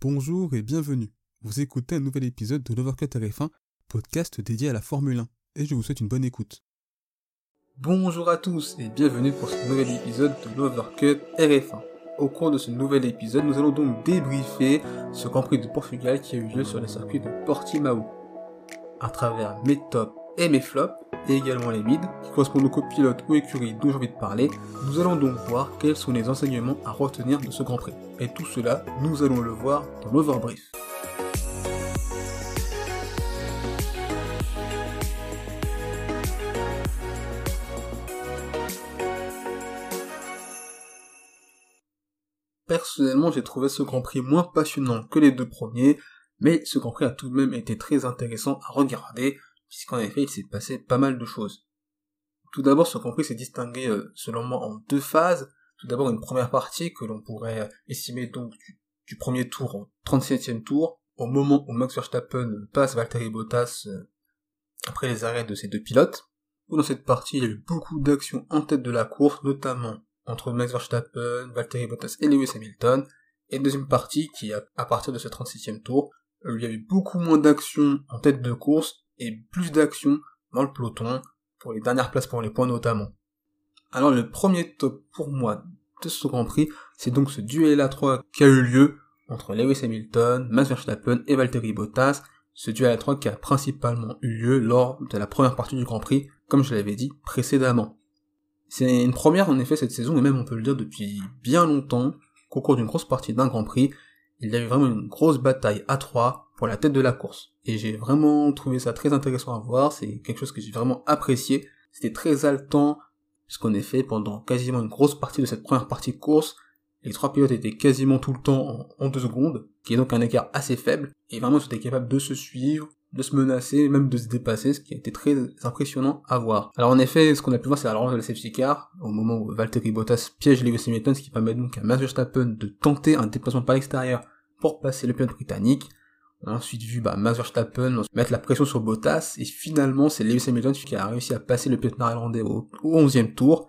Bonjour et bienvenue. Vous écoutez un nouvel épisode de l'Overcut RF1, podcast dédié à la Formule 1, et je vous souhaite une bonne écoute. Bonjour à tous et bienvenue pour ce nouvel épisode de l'Overcut RF1. Au cours de ce nouvel épisode, nous allons donc débriefer ce Grand Prix de Portugal qui a eu lieu sur le circuit de Portimao. À travers mes tops et mes flops, et également les mids, qui correspondent aux copilotes ou écuries dont j'ai envie de parler, nous allons donc voir quels sont les enseignements à retenir de ce Grand Prix. Et tout cela, nous allons le voir dans l'overbrief. Personnellement, j'ai trouvé ce Grand Prix moins passionnant que les deux premiers, mais ce Grand Prix a tout de même été très intéressant à regarder, puisqu'en effet, il s'est passé pas mal de choses. Tout d'abord, ce Prix s'est distingué, euh, selon moi, en deux phases. Tout d'abord, une première partie que l'on pourrait euh, estimer donc du, premier tour au 37e tour, au moment où Max Verstappen passe Valtteri Bottas euh, après les arrêts de ces deux pilotes. Où dans cette partie, il y a eu beaucoup d'actions en tête de la course, notamment entre Max Verstappen, Valtteri Bottas et Lewis Hamilton. Et deuxième partie, qui à partir de ce 36e tour, il y a eu beaucoup moins d'actions en tête de course et plus d'actions dans le peloton, pour les dernières places pour les points notamment. Alors le premier top pour moi de ce Grand Prix, c'est donc ce duel à 3 qui a eu lieu entre Lewis Hamilton, Max Verstappen et Valtteri Bottas, ce duel à 3 qui a principalement eu lieu lors de la première partie du Grand Prix, comme je l'avais dit précédemment. C'est une première en effet cette saison, et même on peut le dire depuis bien longtemps, qu'au cours d'une grosse partie d'un Grand Prix, il y a eu vraiment une grosse bataille à 3 pour la tête de la course. Et j'ai vraiment trouvé ça très intéressant à voir, c'est quelque chose que j'ai vraiment apprécié. C'était très haletant, puisqu'en effet, pendant quasiment une grosse partie de cette première partie de course, les trois pilotes étaient quasiment tout le temps en, deux secondes, qui est donc un écart assez faible, et vraiment ils étaient capables de se suivre, de se menacer, même de se dépasser, ce qui a été très impressionnant à voir. Alors en effet, ce qu'on a pu voir, c'est la relance de la safety car, au moment où Valtteri Bottas piège Lewis Hamilton, ce qui permet donc à Max Verstappen de tenter un déplacement par l'extérieur pour passer le pilote britannique. On a ensuite vu bah, Max Verstappen mettre la pression sur Bottas, et finalement c'est Lewis Hamilton qui a réussi à passer le pilote néerlandais au, au 11e tour.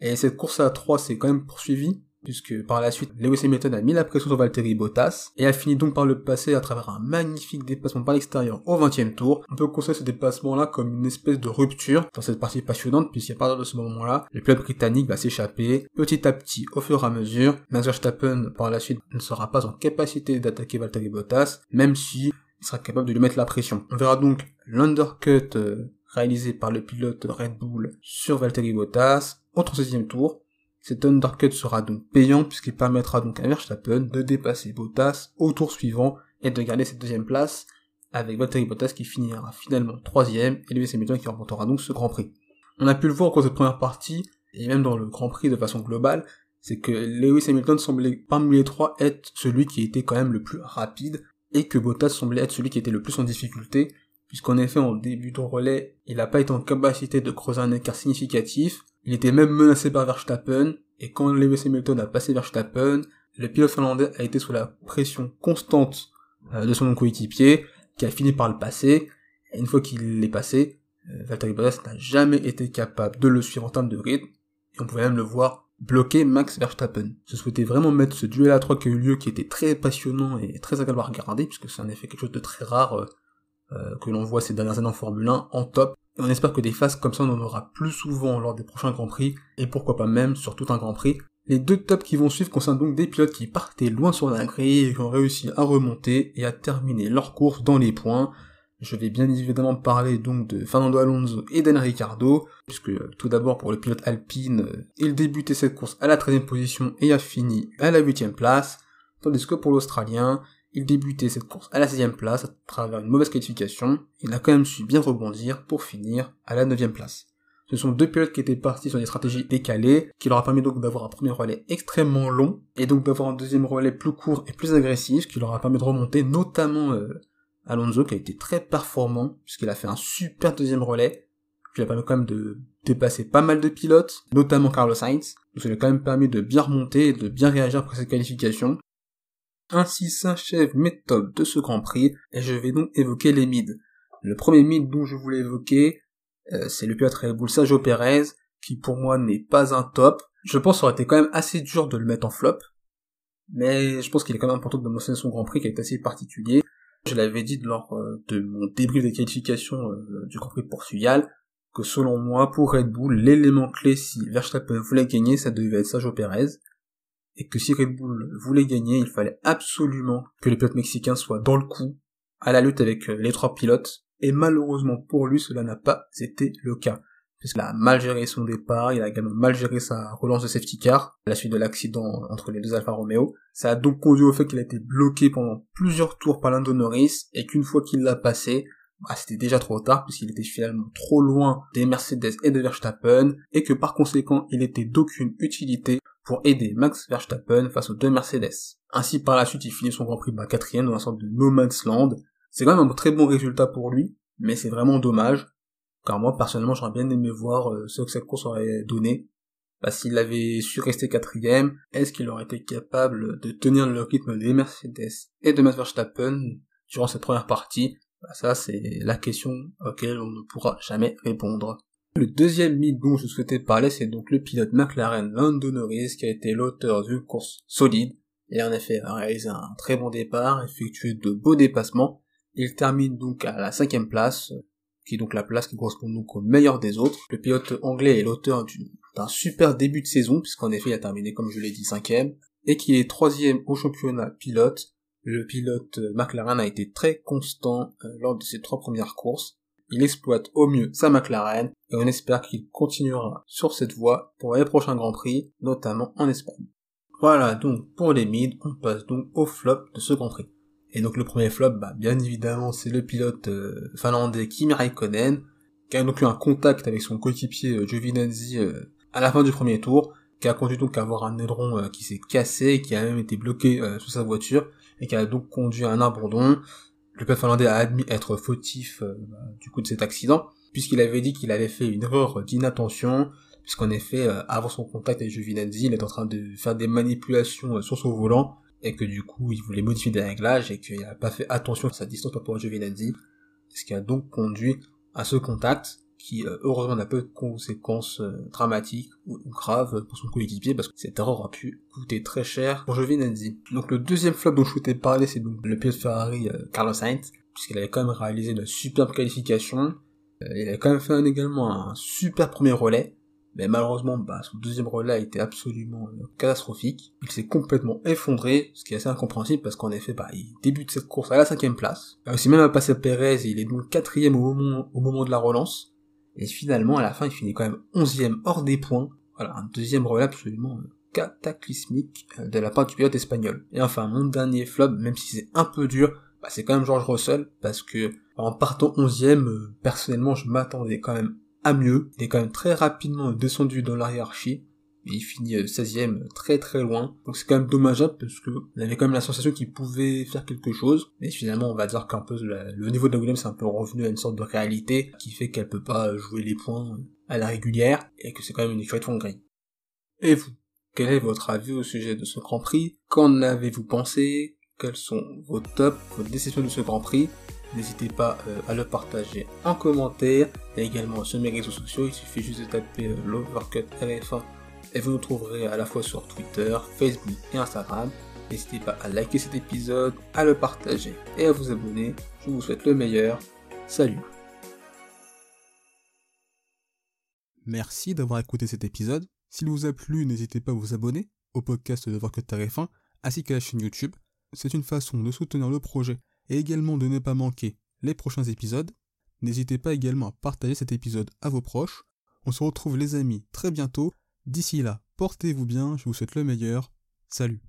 Et cette course à 3 s'est quand même poursuivie, puisque par la suite, Lewis Hamilton a mis la pression sur Valtteri Bottas, et a fini donc par le passer à travers un magnifique dépassement par l'extérieur au 20e tour. On peut considérer ce dépassement-là comme une espèce de rupture dans cette partie passionnante, puisqu'à partir de ce moment-là, le pilote britannique va s'échapper petit à petit au fur et à mesure. Max Verstappen, par la suite, ne sera pas en capacité d'attaquer Valtteri Bottas, même si il sera capable de lui mettre la pression. On verra donc l'undercut euh, réalisé par le pilote Red Bull sur Valtteri Bottas au 36e tour, cet undercut sera donc payant puisqu'il permettra donc à Verstappen de dépasser Bottas au tour suivant et de garder cette deuxième place avec Valtteri Bottas qui finira finalement troisième et Lewis Hamilton qui remportera donc ce Grand Prix. On a pu le voir au cours de cette première partie et même dans le Grand Prix de façon globale, c'est que Lewis Hamilton semblait parmi les trois être celui qui était quand même le plus rapide et que Bottas semblait être celui qui était le plus en difficulté puisqu'en effet en début de relais, il n'a pas été en capacité de creuser un écart significatif, il était même menacé par Verstappen, et quand Lewis Hamilton a passé Verstappen, le pilote finlandais a été sous la pression constante euh, de son coéquipier, qui a fini par le passer, et une fois qu'il l'est passé, euh, Valtteri Bottas n'a jamais été capable de le suivre en termes de rythme, et on pouvait même le voir bloquer Max Verstappen. Je souhaitais vraiment mettre ce duel à trois qui a eu lieu, qui était très passionnant et très agréable à regarder, puisque c'est en effet quelque chose de très rare euh, que l'on voit ces dernières années en Formule 1 en top. Et on espère que des phases comme ça on en aura plus souvent lors des prochains Grands Prix, et pourquoi pas même sur tout un Grand Prix. Les deux tops qui vont suivre concernent donc des pilotes qui partaient loin sur la grille et qui ont réussi à remonter et à terminer leur course dans les points. Je vais bien évidemment parler donc de Fernando Alonso et d'Enrico Ricardo, puisque euh, tout d'abord pour le pilote Alpine, euh, il débutait cette course à la 13e position et a fini à la 8e place, tandis que pour l'Australien, il débutait cette course à la 16 place à travers une mauvaise qualification, il a quand même su bien rebondir pour finir à la 9 place. Ce sont deux pilotes qui étaient partis sur des stratégies décalées, qui leur a permis donc d'avoir un premier relais extrêmement long, et donc d'avoir un deuxième relais plus court et plus agressif, qui leur a permis de remonter, notamment euh, Alonso, qui a été très performant, puisqu'il a fait un super deuxième relais, qui lui a permis quand même de dépasser pas mal de pilotes, notamment Carlos Sainz, donc ça lui a quand même permis de bien remonter et de bien réagir après cette qualification, ainsi s'achève mes tops de ce Grand Prix, et je vais donc évoquer les mids. Le premier mid dont je voulais évoquer, euh, c'est le pilote Red Bull Sergio Perez, qui pour moi n'est pas un top. Je pense que aurait été quand même assez dur de le mettre en flop. mais je pense qu'il est quand même important de mentionner son Grand Prix qui est assez particulier. Je l'avais dit lors euh, de mon débrief des qualifications euh, du Grand Prix Portugal, que selon moi, pour Red Bull, l'élément clé si Verstappen voulait gagner, ça devait être Sergio Perez, et que si Red Bull voulait gagner, il fallait absolument que les pilotes mexicains soient dans le coup, à la lutte avec euh, les trois pilotes, et malheureusement pour lui, cela n'a pas été le cas. Puisqu'il a mal géré son départ, il a également mal géré sa relance de safety car, à la suite de l'accident entre les deux Alfa Romeo. Ça a donc conduit au fait qu'il a été bloqué pendant plusieurs tours par Lando Norris, et qu'une fois qu'il l'a passé, bah, c'était déjà trop tard puisqu'il était finalement trop loin des Mercedes et de Verstappen et que par conséquent il était d'aucune utilité pour aider Max Verstappen face aux deux Mercedes. Ainsi par la suite il finit son Grand Prix bah, quatrième dans un sorte de no man's land. C'est quand même un très bon résultat pour lui, mais c'est vraiment dommage car moi personnellement j'aurais bien aimé voir euh, ce que cette course aurait donné. Bah, s'il avait su rester quatrième, est-ce qu'il aurait été capable de tenir le rythme des Mercedes et de Max Verstappen durant cette première partie? Bah, ça, c'est la question auquel on ne pourra jamais répondre. Le deuxième mythe dont je souhaitais parler, c'est donc le pilote McLaren Lando Norris, qui a été l'auteur d'une course solide, et en effet a réalisé un très bon départ, effectué de beaux dépassements. Il termine donc à la cinquième place, qui est donc la place qui correspond donc au meilleur des autres. Le pilote anglais est l'auteur d'un super début de saison, puisqu'en effet il a terminé, comme je l'ai dit, cinquième, et qui est troisième au championnat pilote, le pilote euh, McLaren a été très constant euh, lors de ses trois premières courses. Il exploite au mieux sa McLaren et on espère qu'il continuera sur cette voie pour les prochains Grands Prix, notamment en Espagne. Voilà donc pour les mids, on passe donc au flop de ce Grand Prix. Et donc le premier flop, bah, bien évidemment, c'est le pilote euh, finlandais Kimi Raikkonen, qui a donc eu un contact avec son coéquipier Giovinazzi à la fin du premier tour, qui a conduit donc à avoir un aileron qui s'est cassé et qui a même été bloqué sous sa voiture, et qui a donc conduit à un abandon. Le pilote finlandais a admis être fautif euh, du coup de cet accident, puisqu'il avait dit qu'il avait fait une erreur d'inattention, puisqu'en effet, euh, avant son contact avec Giovinazzi, il était en train de faire des manipulations euh, sur son volant, et que du coup, il voulait modifier des réglages, et qu'il n'a pas fait attention à sa distance par rapport à Giovinazzi, ce qui a donc conduit à ce contact, qui euh, heureusement n'a pas de conséquences euh, dramatiques ou, graves pour son coéquipier parce que cette erreur aura pu coûter très cher pour Giovinazzi. Donc le deuxième flop dont je souhaitais parler c'est donc le pilote Ferrari euh, Carlos Sainz puisqu'il avait quand même réalisé une superbe qualification. il avait quand même fait également un super premier relais mais malheureusement, bah, son deuxième relais a été absolument catastrophique. Il s'est complètement effondré, ce qui est assez incompréhensible parce qu'en effet, bah, il débute cette course à la cinquième place. Il a aussi même à passer Perez et il est donc quatrième au moment, au moment de la relance. Et finalement, à la fin, il finit quand même onzième hors des points. Voilà, un deuxième relais absolument euh, cataclysmique euh, de la part du pilote espagnol. Et enfin, mon dernier flop, même si c'est un peu dur, bah, c'est quand même George Russell, parce que en partant onzième, euh, personnellement, je m'attendais quand même à mieux. Il est quand même très rapidement descendu dans la hiérarchie il finit 16ème euh, très très loin. Donc c'est quand même dommageable parce que on avait quand même la sensation qu'il pouvait faire quelque chose. Mais finalement on va dire qu'un peu le niveau de la Williams c'est un peu revenu à une sorte de réalité qui fait qu'elle peut pas jouer les points à la régulière et que c'est quand même une écurie de fond gris. Et vous Quel est votre avis au sujet de ce Grand Prix? Qu'en avez-vous pensé? Quels sont vos tops, vos décisions de ce Grand Prix? N'hésitez pas euh, à le partager en commentaire et également sur mes réseaux sociaux. Il suffit juste de taper euh, l'Overcut RF1 et vous nous trouverez à la fois sur Twitter, Facebook et Instagram. N'hésitez pas à liker cet épisode, à le partager et à vous abonner. Je vous souhaite le meilleur. Salut Merci d'avoir écouté cet épisode. S'il vous a plu, n'hésitez pas à vous abonner au podcast de Voir que Tarif 1 ainsi qu'à la chaîne YouTube. C'est une façon de soutenir le projet et également de ne pas manquer les prochains épisodes. N'hésitez pas également à partager cet épisode à vos proches. On se retrouve les amis très bientôt D'ici là, portez-vous bien, je vous souhaite le meilleur. Salut